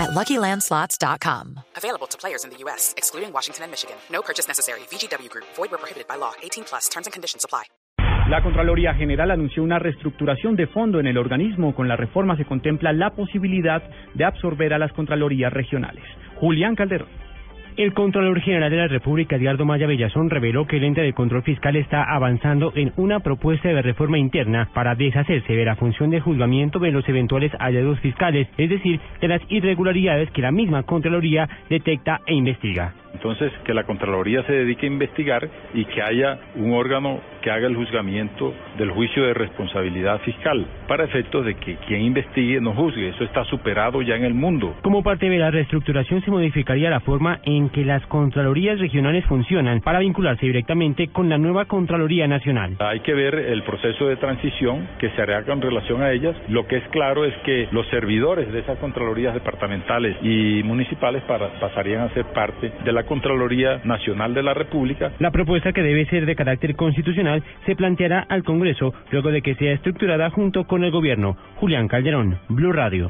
at LuckyLandSlots.com. Available to players in the U.S., excluding Washington and Michigan. No purchase necessary. VGW Group. Void where prohibited by law. 18 plus. Terms and conditions apply. La Contraloría General anunció una reestructuración de fondo en el organismo. Con la reforma se contempla la posibilidad de absorber a las Contralorías regionales. Julián Calderón. El Contralor General de la República, Edgardo Maya Bellazón, reveló que el ente de control fiscal está avanzando en una propuesta de reforma interna para deshacerse de la función de juzgamiento de los eventuales hallazgos fiscales, es decir, de las irregularidades que la misma Contraloría detecta e investiga. Entonces, que la Contraloría se dedique a investigar y que haya un órgano que haga el juzgamiento del juicio de responsabilidad fiscal, para efectos de que quien investigue no juzgue. Eso está superado ya en el mundo. Como parte de la reestructuración se modificaría la forma en que las Contralorías regionales funcionan para vincularse directamente con la nueva Contraloría Nacional. Hay que ver el proceso de transición que se hará con relación a ellas. Lo que es claro es que los servidores de esas Contralorías departamentales y municipales pasarían a ser parte de la Contraloría Nacional de la República. La propuesta que debe ser de carácter constitucional se planteará al Congreso luego de que sea estructurada junto con el gobierno. Julián Calderón, Blue Radio.